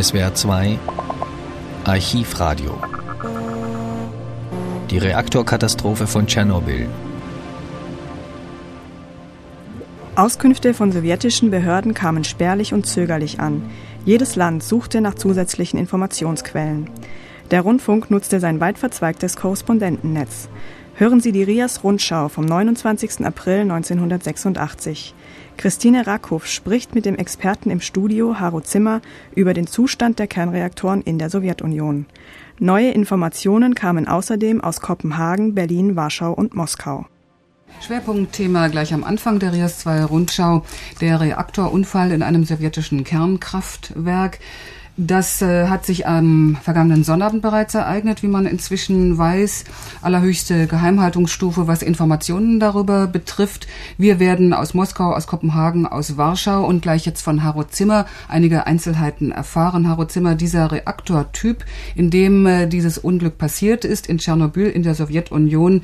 SWR 2 Archivradio Die Reaktorkatastrophe von Tschernobyl Auskünfte von sowjetischen Behörden kamen spärlich und zögerlich an. Jedes Land suchte nach zusätzlichen Informationsquellen. Der Rundfunk nutzte sein weit verzweigtes Korrespondentennetz. Hören Sie die Rias Rundschau vom 29. April 1986. Christine Rackhoff spricht mit dem Experten im Studio Haro Zimmer über den Zustand der Kernreaktoren in der Sowjetunion. Neue Informationen kamen außerdem aus Kopenhagen, Berlin, Warschau und Moskau. Schwerpunktthema gleich am Anfang der RIAS 2 Rundschau, der Reaktorunfall in einem sowjetischen Kernkraftwerk. Das äh, hat sich am vergangenen Sonnabend bereits ereignet, wie man inzwischen weiß. Allerhöchste Geheimhaltungsstufe, was Informationen darüber betrifft. Wir werden aus Moskau, aus Kopenhagen, aus Warschau und gleich jetzt von Haro Zimmer einige Einzelheiten erfahren. Haro Zimmer, dieser Reaktortyp, in dem äh, dieses Unglück passiert ist, in Tschernobyl, in der Sowjetunion,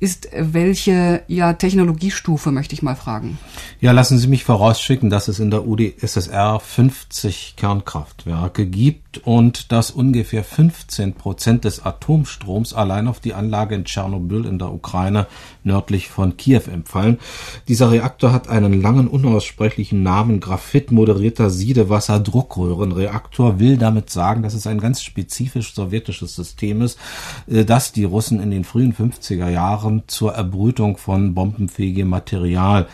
ist welche ja, Technologiestufe, möchte ich mal fragen? Ja, lassen Sie mich vorausschicken, dass es in der UdSSR 50 Kernkraftwerke Kraftwerke gibt und dass ungefähr 15 Prozent des Atomstroms allein auf die Anlage in Tschernobyl in der Ukraine nördlich von Kiew empfallen. Dieser Reaktor hat einen langen, unaussprechlichen Namen, Graphit moderierter Siedewasserdruckröhrenreaktor, will damit sagen, dass es ein ganz spezifisch sowjetisches System ist, äh, das die Russen in den frühen 50er Jahren zur Erbrütung von bombenfähigem Material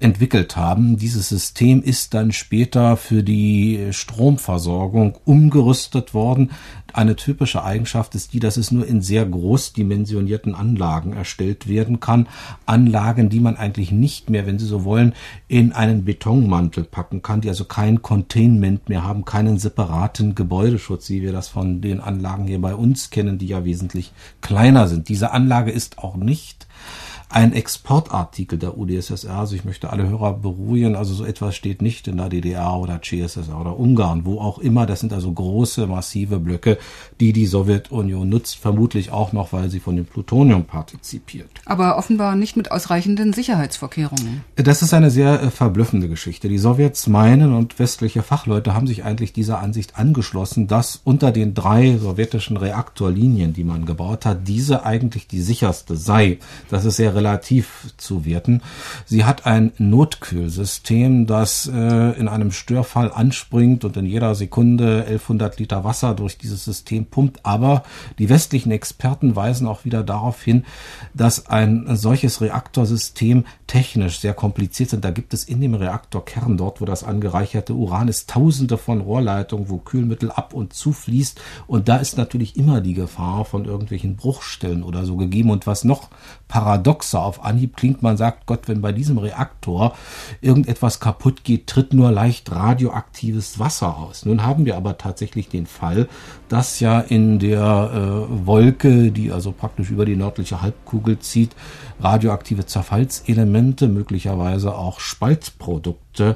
entwickelt haben. Dieses System ist dann später für die Stromversorgung umgerüstet worden. Eine typische Eigenschaft ist die, dass es nur in sehr großdimensionierten Anlagen erstellt werden kann. Anlagen, die man eigentlich nicht mehr, wenn Sie so wollen, in einen Betonmantel packen kann, die also kein Containment mehr haben, keinen separaten Gebäudeschutz, wie wir das von den Anlagen hier bei uns kennen, die ja wesentlich kleiner sind. Diese Anlage ist auch nicht ein Exportartikel der UdSSR. Also ich möchte alle Hörer beruhigen. Also so etwas steht nicht in der DDR oder CSSR oder Ungarn, wo auch immer. Das sind also große, massive Blöcke, die die Sowjetunion nutzt. Vermutlich auch noch, weil sie von dem Plutonium partizipiert. Aber offenbar nicht mit ausreichenden Sicherheitsvorkehrungen. Das ist eine sehr äh, verblüffende Geschichte. Die Sowjets meinen und westliche Fachleute haben sich eigentlich dieser Ansicht angeschlossen, dass unter den drei sowjetischen Reaktorlinien, die man gebaut hat, diese eigentlich die sicherste sei. Das ist sehr relativ zu werten. Sie hat ein Notkühlsystem, das äh, in einem Störfall anspringt und in jeder Sekunde 1100 Liter Wasser durch dieses System pumpt. Aber die westlichen Experten weisen auch wieder darauf hin, dass ein solches Reaktorsystem technisch sehr kompliziert sind. Da gibt es in dem Reaktorkern, dort wo das angereicherte Uran ist, tausende von Rohrleitungen, wo Kühlmittel ab und zu fließt. Und da ist natürlich immer die Gefahr von irgendwelchen Bruchstellen oder so gegeben. Und was noch paradox paradoxer auf Anhieb klingt. Man sagt, Gott, wenn bei diesem Reaktor irgendetwas kaputt geht, tritt nur leicht radioaktives Wasser aus. Nun haben wir aber tatsächlich den Fall, dass ja in der äh, Wolke, die also praktisch über die nördliche Halbkugel zieht, radioaktive Zerfallselemente, möglicherweise auch Spaltprodukte äh,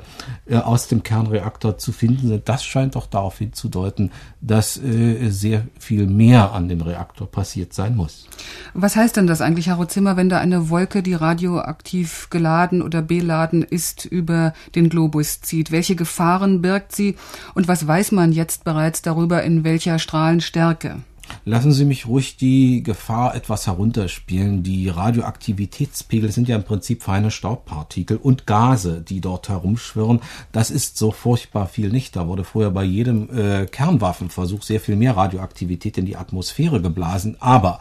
aus dem Kernreaktor zu finden sind. Das scheint doch darauf hinzudeuten, dass äh, sehr viel mehr an dem Reaktor passiert sein muss. Was heißt denn das eigentlich, Herr Zimmer, wenn da eine Wolke, die radioaktiv geladen oder beladen ist, über den Globus zieht? Welche Gefahren birgt sie und was weiß man jetzt bereits darüber, in welcher Strahlenstärke? Lassen Sie mich ruhig die Gefahr etwas herunterspielen. Die Radioaktivitätspegel sind ja im Prinzip feine Staubpartikel und Gase, die dort herumschwirren. Das ist so furchtbar viel nicht. Da wurde vorher bei jedem äh, Kernwaffenversuch sehr viel mehr Radioaktivität in die Atmosphäre geblasen. Aber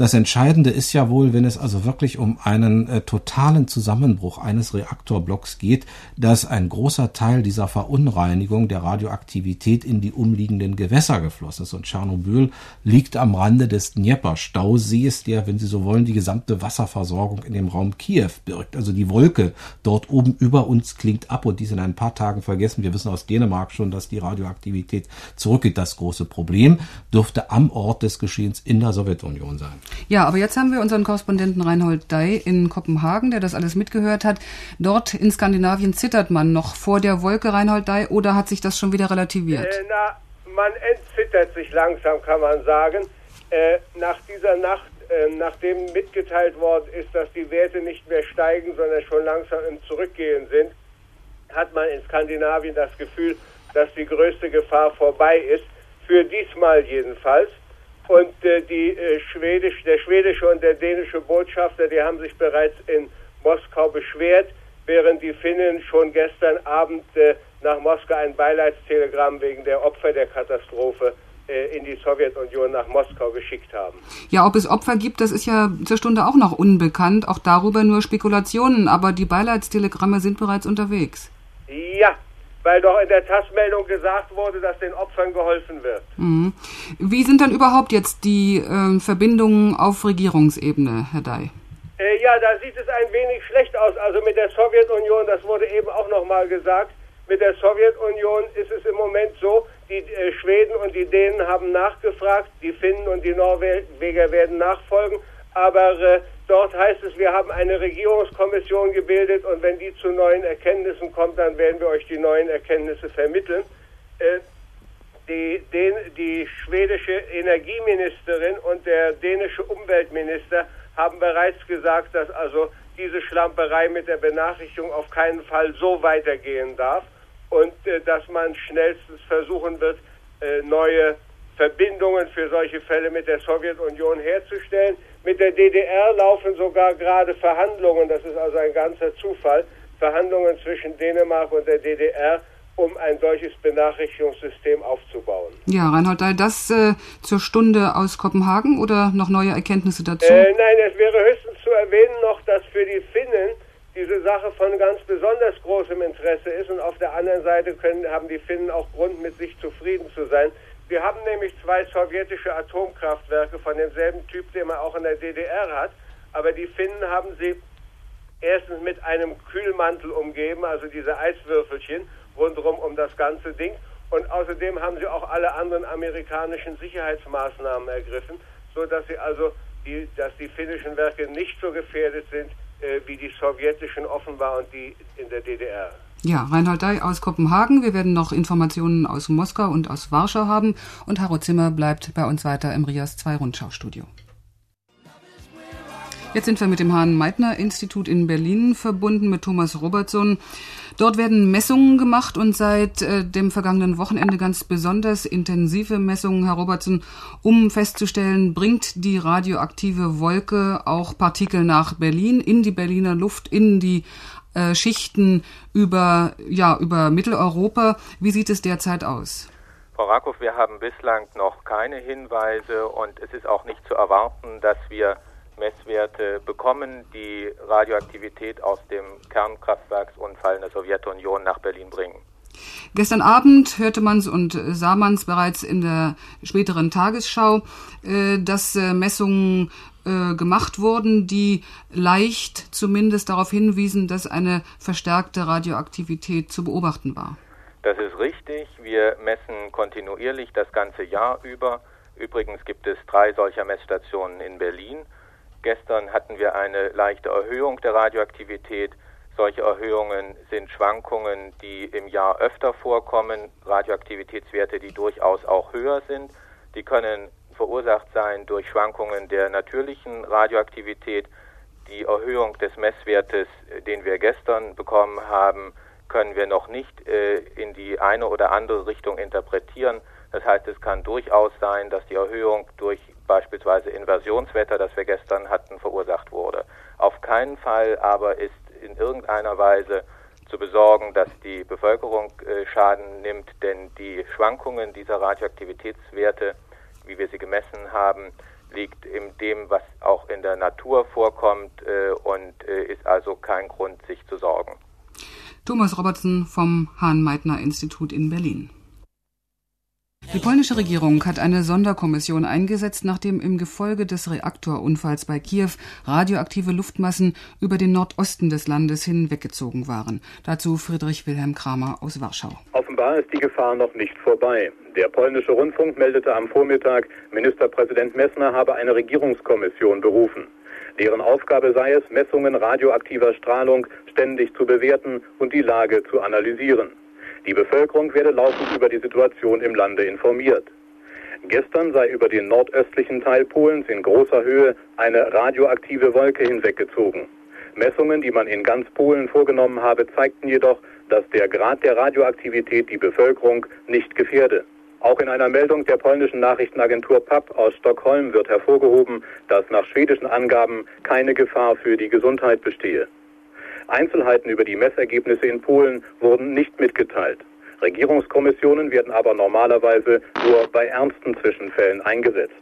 das Entscheidende ist ja wohl, wenn es also wirklich um einen äh, totalen Zusammenbruch eines Reaktorblocks geht, dass ein großer Teil dieser Verunreinigung der Radioaktivität in die umliegenden Gewässer geflossen ist. Und Tschernobyl liegt am Rande des Dnieper-Stausees, der, wenn Sie so wollen, die gesamte Wasserversorgung in dem Raum Kiew birgt. Also die Wolke dort oben über uns klingt ab und die sind in ein paar Tagen vergessen. Wir wissen aus Dänemark schon, dass die Radioaktivität zurückgeht. Das große Problem dürfte am Ort des Geschehens in der Sowjetunion sein. Ja, aber jetzt haben wir unseren Korrespondenten Reinhold Dei in Kopenhagen, der das alles mitgehört hat. Dort in Skandinavien zittert man noch vor der Wolke, Reinhold Dei, oder hat sich das schon wieder relativiert? Äh, na, man entzittert sich langsam, kann man sagen. Äh, nach dieser Nacht, äh, nachdem mitgeteilt worden ist, dass die Werte nicht mehr steigen, sondern schon langsam im Zurückgehen sind, hat man in Skandinavien das Gefühl, dass die größte Gefahr vorbei ist, für diesmal jedenfalls. Und äh, die, äh, Schwedisch, der schwedische und der dänische Botschafter, die haben sich bereits in Moskau beschwert, während die Finnen schon gestern Abend äh, nach Moskau ein Beileidstelegramm wegen der Opfer der Katastrophe in die Sowjetunion nach Moskau geschickt haben. Ja, ob es Opfer gibt, das ist ja zur Stunde auch noch unbekannt. Auch darüber nur Spekulationen, aber die Beileidstelegramme sind bereits unterwegs. Ja, weil doch in der TAS-Meldung gesagt wurde, dass den Opfern geholfen wird. Mhm. Wie sind dann überhaupt jetzt die äh, Verbindungen auf Regierungsebene, Herr Dai? Äh, ja, da sieht es ein wenig schlecht aus. Also mit der Sowjetunion, das wurde eben auch nochmal gesagt, mit der Sowjetunion ist es im Moment so, die äh, Schweden und die Dänen haben nachgefragt, die Finnen und die Norweger werden nachfolgen, aber äh, Dort heißt es, wir haben eine Regierungskommission gebildet und wenn die zu neuen Erkenntnissen kommt, dann werden wir euch die neuen Erkenntnisse vermitteln. Äh, die, den, die schwedische Energieministerin und der dänische Umweltminister haben bereits gesagt, dass also diese Schlamperei mit der Benachrichtigung auf keinen Fall so weitergehen darf und äh, dass man schnellstens versuchen wird, äh, neue Verbindungen für solche Fälle mit der Sowjetunion herzustellen. Mit der DDR laufen sogar gerade Verhandlungen, das ist also ein ganzer Zufall, Verhandlungen zwischen Dänemark und der DDR, um ein solches Benachrichtigungssystem aufzubauen. Ja, Reinhold, das äh, zur Stunde aus Kopenhagen oder noch neue Erkenntnisse dazu? Äh, nein, es wäre höchstens zu erwähnen noch, dass für die Finnen diese Sache von ganz besonders großem Interesse ist und auf der anderen Seite können, haben die Finnen auch Grund, mit sich zufrieden zu sein. Wir haben nämlich zwei sowjetische Atomkraftwerke von demselben Typ, den man auch in der DDR hat. Aber die Finnen haben sie erstens mit einem Kühlmantel umgeben, also diese Eiswürfelchen rundherum um das ganze Ding. Und außerdem haben sie auch alle anderen amerikanischen Sicherheitsmaßnahmen ergriffen, sodass sie also die, dass die finnischen Werke nicht so gefährdet sind äh, wie die sowjetischen offenbar und die in der DDR. Ja, Reinhold Dei aus Kopenhagen. Wir werden noch Informationen aus Moskau und aus Warschau haben. Und Harro Zimmer bleibt bei uns weiter im Rias 2 Rundschaustudio. Jetzt sind wir mit dem Hahn-Meitner-Institut in Berlin verbunden mit Thomas Robertson. Dort werden Messungen gemacht und seit äh, dem vergangenen Wochenende ganz besonders intensive Messungen, Herr Robertson, um festzustellen, bringt die radioaktive Wolke auch Partikel nach Berlin, in die Berliner Luft, in die äh, Schichten über, ja, über Mitteleuropa. Wie sieht es derzeit aus? Frau Rakow, wir haben bislang noch keine Hinweise und es ist auch nicht zu erwarten, dass wir Messwerte bekommen, die Radioaktivität aus dem Kernkraftwerksunfall in der Sowjetunion nach Berlin bringen. Gestern Abend hörte man es und sah man es bereits in der späteren Tagesschau, äh, dass äh, Messungen äh, gemacht wurden, die leicht zumindest darauf hinwiesen, dass eine verstärkte Radioaktivität zu beobachten war. Das ist richtig. Wir messen kontinuierlich das ganze Jahr über. Übrigens gibt es drei solcher Messstationen in Berlin. Gestern hatten wir eine leichte Erhöhung der Radioaktivität. Solche Erhöhungen sind Schwankungen, die im Jahr öfter vorkommen, Radioaktivitätswerte, die durchaus auch höher sind. Die können verursacht sein durch Schwankungen der natürlichen Radioaktivität. Die Erhöhung des Messwertes, den wir gestern bekommen haben, können wir noch nicht äh, in die eine oder andere Richtung interpretieren. Das heißt, es kann durchaus sein, dass die Erhöhung durch beispielsweise Inversionswetter, das wir gestern hatten, verursacht wurde. Auf keinen Fall aber ist in irgendeiner Weise zu besorgen, dass die Bevölkerung äh, Schaden nimmt, denn die Schwankungen dieser Radioaktivitätswerte, wie wir sie gemessen haben, liegt in dem, was auch in der Natur vorkommt äh, und äh, ist also kein Grund, sich zu sorgen. Thomas Robertson vom Hahn-Meitner-Institut in Berlin. Die polnische Regierung hat eine Sonderkommission eingesetzt, nachdem im Gefolge des Reaktorunfalls bei Kiew radioaktive Luftmassen über den Nordosten des Landes hinweggezogen waren. Dazu Friedrich Wilhelm Kramer aus Warschau. Offenbar ist die Gefahr noch nicht vorbei. Der polnische Rundfunk meldete am Vormittag, Ministerpräsident Messner habe eine Regierungskommission berufen. Deren Aufgabe sei es, Messungen radioaktiver Strahlung ständig zu bewerten und die Lage zu analysieren. Die Bevölkerung werde laufend über die Situation im Lande informiert. Gestern sei über den nordöstlichen Teil Polens in großer Höhe eine radioaktive Wolke hinweggezogen. Messungen, die man in ganz Polen vorgenommen habe, zeigten jedoch, dass der Grad der Radioaktivität die Bevölkerung nicht gefährde. Auch in einer Meldung der polnischen Nachrichtenagentur PAP aus Stockholm wird hervorgehoben, dass nach schwedischen Angaben keine Gefahr für die Gesundheit bestehe. Einzelheiten über die Messergebnisse in Polen wurden nicht mitgeteilt. Regierungskommissionen werden aber normalerweise nur bei ernsten Zwischenfällen eingesetzt.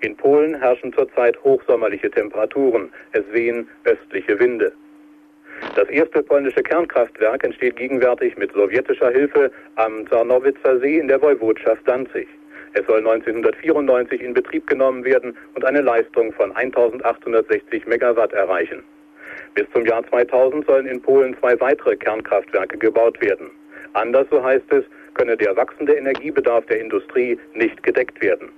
In Polen herrschen zurzeit hochsommerliche Temperaturen. Es wehen östliche Winde. Das erste polnische Kernkraftwerk entsteht gegenwärtig mit sowjetischer Hilfe am Zarnowitzer See in der Woiwodschaft Danzig. Es soll 1994 in Betrieb genommen werden und eine Leistung von 1860 Megawatt erreichen. Bis zum Jahr 2000 sollen in Polen zwei weitere Kernkraftwerke gebaut werden. Anders, so heißt es, könne der wachsende Energiebedarf der Industrie nicht gedeckt werden.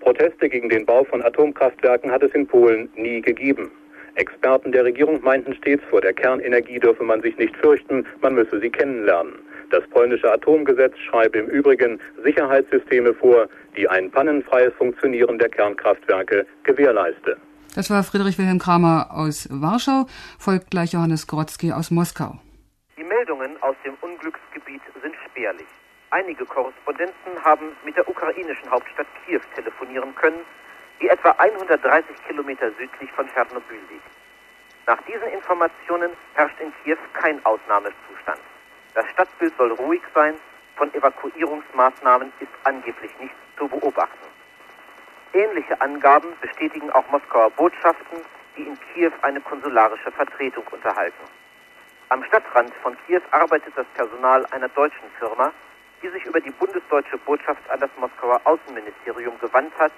Proteste gegen den Bau von Atomkraftwerken hat es in Polen nie gegeben. Experten der Regierung meinten stets, vor der Kernenergie dürfe man sich nicht fürchten, man müsse sie kennenlernen. Das polnische Atomgesetz schreibe im Übrigen Sicherheitssysteme vor, die ein pannenfreies Funktionieren der Kernkraftwerke gewährleiste. Das war Friedrich Wilhelm Kramer aus Warschau, folgt gleich Johannes Grotzky aus Moskau. Die Meldungen aus dem Unglücksgebiet sind spärlich. Einige Korrespondenten haben mit der ukrainischen Hauptstadt Kiew telefonieren können, die etwa 130 Kilometer südlich von Tschernobyl liegt. Nach diesen Informationen herrscht in Kiew kein Ausnahmezustand. Das Stadtbild soll ruhig sein, von Evakuierungsmaßnahmen ist angeblich nichts zu beobachten. Ähnliche Angaben bestätigen auch Moskauer Botschaften, die in Kiew eine konsularische Vertretung unterhalten. Am Stadtrand von Kiew arbeitet das Personal einer deutschen Firma, die sich über die bundesdeutsche Botschaft an das Moskauer Außenministerium gewandt hat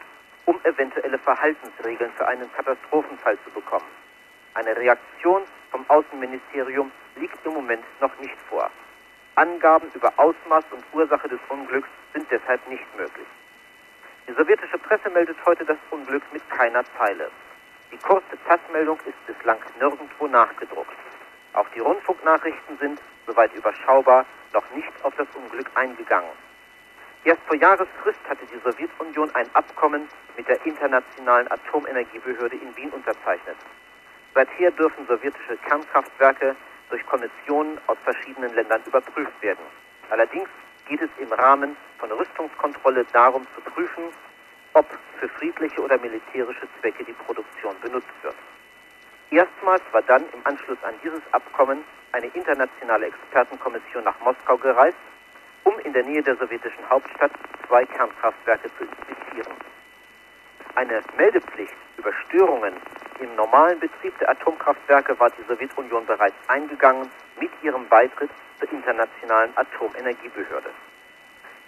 um eventuelle Verhaltensregeln für einen Katastrophenfall zu bekommen. Eine Reaktion vom Außenministerium liegt im Moment noch nicht vor. Angaben über Ausmaß und Ursache des Unglücks sind deshalb nicht möglich. Die sowjetische Presse meldet heute das Unglück mit keiner Zeile. Die kurze TASS-Meldung ist bislang nirgendwo nachgedruckt. Auch die Rundfunknachrichten sind, soweit überschaubar, noch nicht auf das Unglück eingegangen. Erst vor Jahresfrist hatte die Sowjetunion ein Abkommen mit der Internationalen Atomenergiebehörde in Wien unterzeichnet. Seither dürfen sowjetische Kernkraftwerke durch Kommissionen aus verschiedenen Ländern überprüft werden. Allerdings geht es im Rahmen von Rüstungskontrolle darum zu prüfen, ob für friedliche oder militärische Zwecke die Produktion benutzt wird. Erstmals war dann im Anschluss an dieses Abkommen eine internationale Expertenkommission nach Moskau gereist um in der Nähe der sowjetischen Hauptstadt zwei Kernkraftwerke zu inspizieren. Eine Meldepflicht über Störungen im normalen Betrieb der Atomkraftwerke war die Sowjetunion bereits eingegangen mit ihrem Beitritt zur Internationalen Atomenergiebehörde.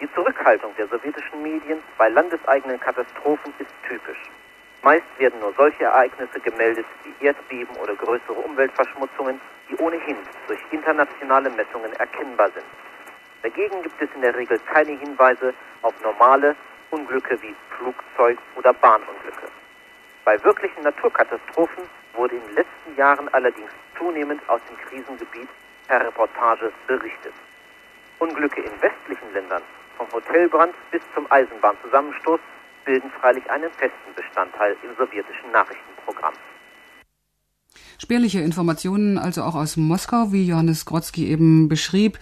Die Zurückhaltung der sowjetischen Medien bei landeseigenen Katastrophen ist typisch. Meist werden nur solche Ereignisse gemeldet wie Erdbeben oder größere Umweltverschmutzungen, die ohnehin durch internationale Messungen erkennbar sind. Dagegen gibt es in der Regel keine Hinweise auf normale Unglücke wie Flugzeug- oder Bahnunglücke. Bei wirklichen Naturkatastrophen wurde in den letzten Jahren allerdings zunehmend aus dem Krisengebiet per Reportage berichtet. Unglücke in westlichen Ländern, vom Hotelbrand bis zum Eisenbahnzusammenstoß, bilden freilich einen festen Bestandteil im sowjetischen Nachrichtenprogramm. Spärliche Informationen also auch aus Moskau, wie Johannes Grotzky eben beschrieb.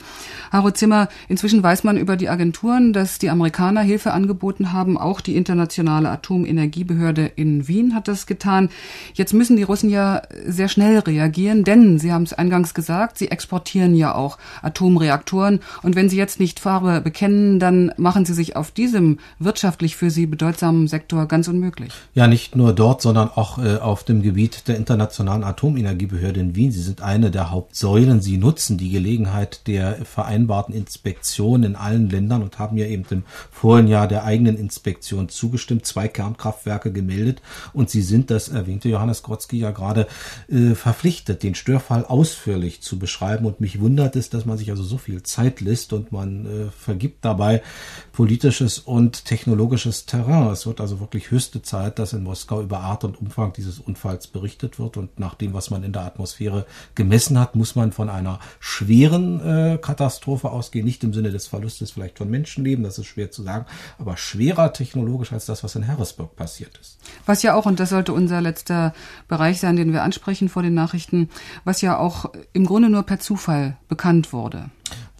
Haro Zimmer, inzwischen weiß man über die Agenturen, dass die Amerikaner Hilfe angeboten haben. Auch die Internationale Atomenergiebehörde in Wien hat das getan. Jetzt müssen die Russen ja sehr schnell reagieren, denn Sie haben es eingangs gesagt, sie exportieren ja auch Atomreaktoren. Und wenn sie jetzt nicht Farbe bekennen, dann machen sie sich auf diesem wirtschaftlich für sie bedeutsamen Sektor ganz unmöglich. Ja, nicht nur dort, sondern auch äh, auf dem Gebiet der internationalen Atomenergiebehörde. Atomenergiebehörde in Wien. Sie sind eine der Hauptsäulen. Sie nutzen die Gelegenheit der vereinbarten Inspektion in allen Ländern und haben ja eben im vorigen Jahr der eigenen Inspektion zugestimmt, zwei Kernkraftwerke gemeldet. Und sie sind, das erwähnte Johannes Grotzky ja gerade, äh, verpflichtet, den Störfall ausführlich zu beschreiben. Und mich wundert es, dass man sich also so viel Zeit lässt und man äh, vergibt dabei politisches und technologisches Terrain. Es wird also wirklich höchste Zeit, dass in Moskau über Art und Umfang dieses Unfalls berichtet wird. Und nachdem dem, was man in der Atmosphäre gemessen hat, muss man von einer schweren äh, Katastrophe ausgehen, nicht im Sinne des Verlustes vielleicht von Menschenleben, das ist schwer zu sagen, aber schwerer technologisch als das, was in Harrisburg passiert ist. Was ja auch, und das sollte unser letzter Bereich sein, den wir ansprechen vor den Nachrichten, was ja auch im Grunde nur per Zufall bekannt wurde.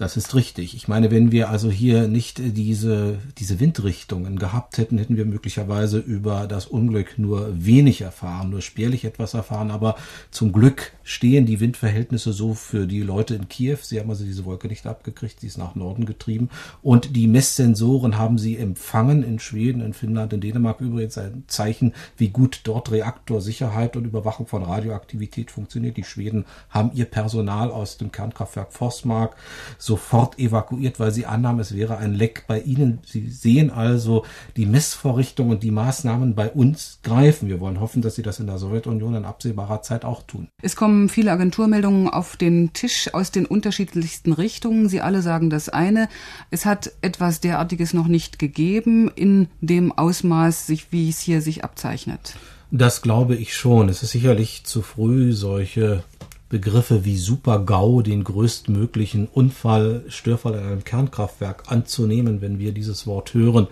Das ist richtig. Ich meine, wenn wir also hier nicht diese, diese Windrichtungen gehabt hätten, hätten wir möglicherweise über das Unglück nur wenig erfahren, nur spärlich etwas erfahren. Aber zum Glück stehen die Windverhältnisse so für die Leute in Kiew. Sie haben also diese Wolke nicht abgekriegt, sie ist nach Norden getrieben. Und die Messsensoren haben sie empfangen in Schweden, in Finnland, in Dänemark übrigens ein Zeichen, wie gut dort Reaktorsicherheit und Überwachung von Radioaktivität funktioniert. Die Schweden haben ihr Personal aus dem Kernkraftwerk Forsmark sofort evakuiert, weil sie annahmen, es wäre ein Leck bei ihnen. Sie sehen also, die Messvorrichtungen und die Maßnahmen bei uns greifen. Wir wollen hoffen, dass sie das in der Sowjetunion in absehbarer Zeit auch tun. Es kommen viele Agenturmeldungen auf den Tisch aus den unterschiedlichsten Richtungen. Sie alle sagen das eine. Es hat etwas derartiges noch nicht gegeben in dem Ausmaß, wie es hier sich abzeichnet. Das glaube ich schon. Es ist sicherlich zu früh, solche Begriffe wie Super-GAU, den größtmöglichen Unfall, Störfall in einem Kernkraftwerk anzunehmen, wenn wir dieses Wort hören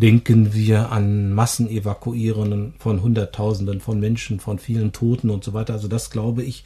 denken wir an Massenevakuieren von Hunderttausenden von Menschen, von vielen Toten und so weiter. Also das glaube ich,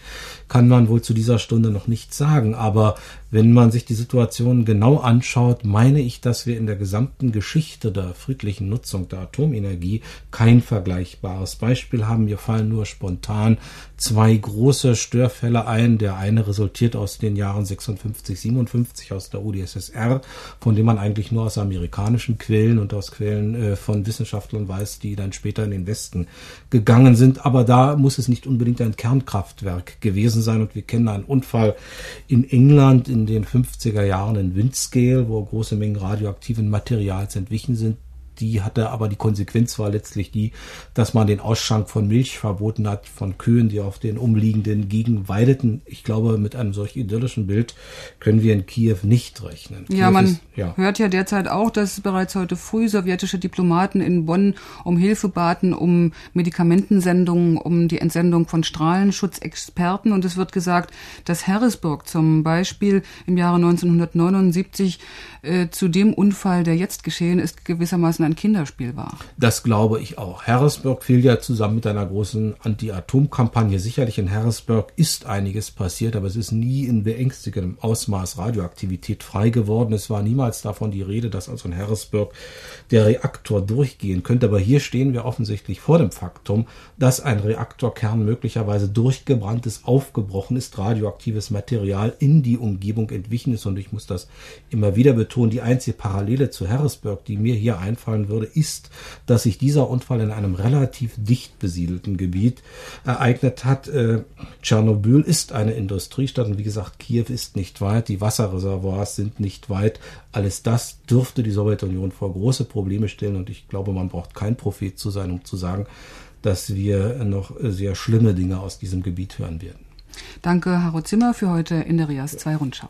kann man wohl zu dieser Stunde noch nicht sagen. Aber wenn man sich die Situation genau anschaut, meine ich, dass wir in der gesamten Geschichte der friedlichen Nutzung der Atomenergie kein vergleichbares Beispiel haben. Mir fallen nur spontan zwei große Störfälle ein. Der eine resultiert aus den Jahren 56, 57 aus der UdSSR, von dem man eigentlich nur aus amerikanischen Quellen und aus Quellen äh, von Wissenschaftlern weiß, die dann später in den Westen gegangen sind. Aber da muss es nicht unbedingt ein Kernkraftwerk gewesen sein. Und wir kennen einen Unfall in England in den 50er Jahren in Windscale, wo große Mengen radioaktiven Materials entwichen sind die hatte aber die Konsequenz war letztlich die, dass man den Ausschank von Milch verboten hat von Kühen, die auf den umliegenden Gegenden weideten. Ich glaube, mit einem solch idyllischen Bild können wir in Kiew nicht rechnen. Ja, Kiew man ist, ja. hört ja derzeit auch, dass bereits heute früh sowjetische Diplomaten in Bonn um Hilfe baten, um Medikamentensendungen, um die Entsendung von Strahlenschutzexperten. Und es wird gesagt, dass Harrisburg zum Beispiel im Jahre 1979 äh, zu dem Unfall, der jetzt geschehen ist, gewissermaßen ein Kinderspiel war. Das glaube ich auch. Harrisburg fiel ja zusammen mit einer großen Anti-Atom-Kampagne. Sicherlich in Harrisburg ist einiges passiert, aber es ist nie in beängstigendem Ausmaß Radioaktivität frei geworden. Es war niemals davon die Rede, dass also in Harrisburg der Reaktor durchgehen könnte. Aber hier stehen wir offensichtlich vor dem Faktum, dass ein Reaktorkern möglicherweise durchgebrannt ist, aufgebrochen ist, radioaktives Material in die Umgebung entwichen ist. Und ich muss das immer wieder betonen. Die einzige Parallele zu Harrisburg, die mir hier einfallen würde, ist, dass sich dieser Unfall in einem relativ dicht besiedelten Gebiet ereignet hat. Äh, Tschernobyl ist eine Industriestadt und wie gesagt, Kiew ist nicht weit, die Wasserreservoirs sind nicht weit. Alles das dürfte die Sowjetunion vor große Probleme stellen und ich glaube, man braucht kein Prophet zu sein, um zu sagen, dass wir noch sehr schlimme Dinge aus diesem Gebiet hören werden. Danke, Haro Zimmer, für heute in der Rias 2 Rundschau.